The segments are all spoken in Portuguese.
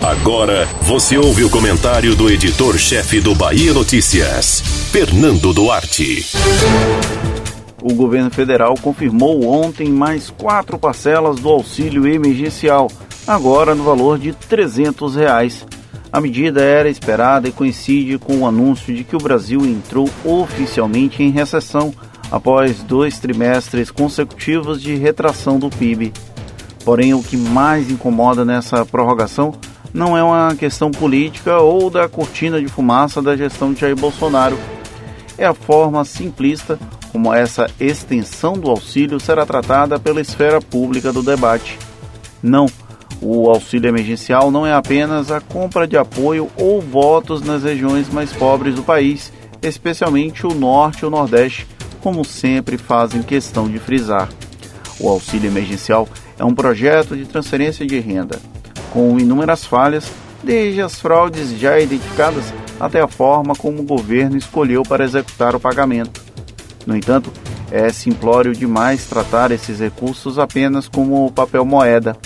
Agora você ouve o comentário do editor-chefe do Bahia Notícias, Fernando Duarte. O governo federal confirmou ontem mais quatro parcelas do auxílio emergencial, agora no valor de 300 reais. A medida era esperada e coincide com o anúncio de que o Brasil entrou oficialmente em recessão após dois trimestres consecutivos de retração do PIB. Porém, o que mais incomoda nessa prorrogação não é uma questão política ou da cortina de fumaça da gestão de Jair Bolsonaro. É a forma simplista como essa extensão do auxílio será tratada pela esfera pública do debate. Não, o auxílio emergencial não é apenas a compra de apoio ou votos nas regiões mais pobres do país, especialmente o norte e o nordeste, como sempre fazem questão de frisar. O auxílio emergencial é um projeto de transferência de renda, com inúmeras falhas, desde as fraudes já identificadas até a forma como o governo escolheu para executar o pagamento. No entanto, é simplório demais tratar esses recursos apenas como papel moeda.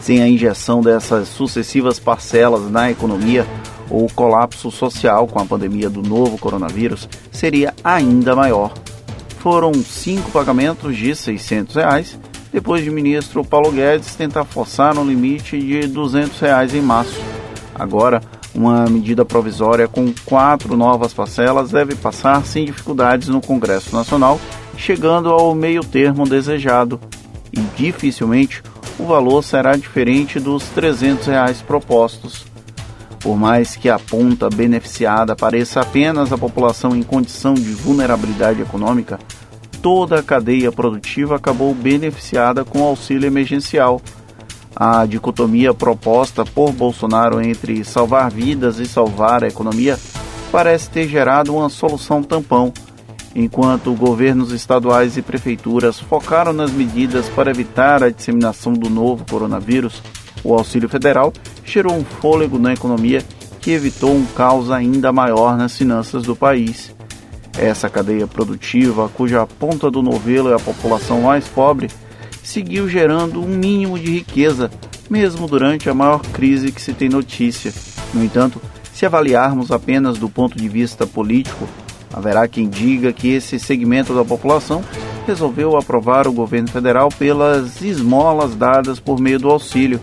Sem a injeção dessas sucessivas parcelas na economia, o colapso social com a pandemia do novo coronavírus seria ainda maior. Foram cinco pagamentos de 600 reais, depois de ministro Paulo Guedes tentar forçar um limite de 200 reais em março. Agora, uma medida provisória com quatro novas parcelas deve passar sem dificuldades no Congresso Nacional, chegando ao meio termo desejado. E dificilmente o valor será diferente dos 300 reais propostos. Por mais que a ponta beneficiada pareça apenas a população em condição de vulnerabilidade econômica, toda a cadeia produtiva acabou beneficiada com o auxílio emergencial a dicotomia proposta por Bolsonaro entre salvar vidas e salvar a economia parece ter gerado uma solução tampão, enquanto governos estaduais e prefeituras focaram nas medidas para evitar a disseminação do novo coronavírus. O auxílio federal gerou um fôlego na economia que evitou um caos ainda maior nas finanças do país. Essa cadeia produtiva, cuja ponta do novelo é a população mais pobre, seguiu gerando um mínimo de riqueza, mesmo durante a maior crise que se tem notícia. No entanto, se avaliarmos apenas do ponto de vista político, haverá quem diga que esse segmento da população resolveu aprovar o governo federal pelas esmolas dadas por meio do auxílio,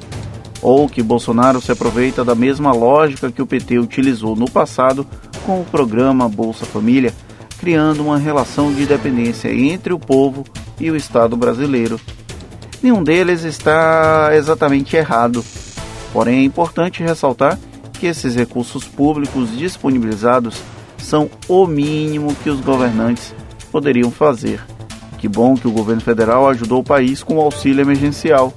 ou que Bolsonaro se aproveita da mesma lógica que o PT utilizou no passado com o programa Bolsa Família, criando uma relação de dependência entre o povo e o Estado brasileiro nenhum deles está exatamente errado. Porém, é importante ressaltar que esses recursos públicos disponibilizados são o mínimo que os governantes poderiam fazer. Que bom que o governo federal ajudou o país com o auxílio emergencial.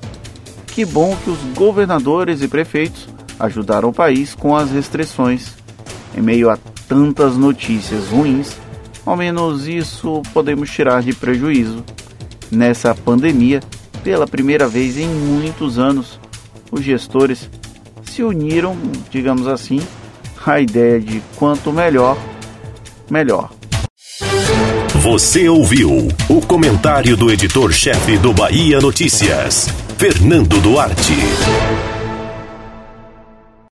Que bom que os governadores e prefeitos ajudaram o país com as restrições. Em meio a tantas notícias ruins, ao menos isso podemos tirar de prejuízo. Nessa pandemia, pela primeira vez em muitos anos, os gestores se uniram, digamos assim, à ideia de quanto melhor, melhor. Você ouviu o comentário do editor-chefe do Bahia Notícias, Fernando Duarte.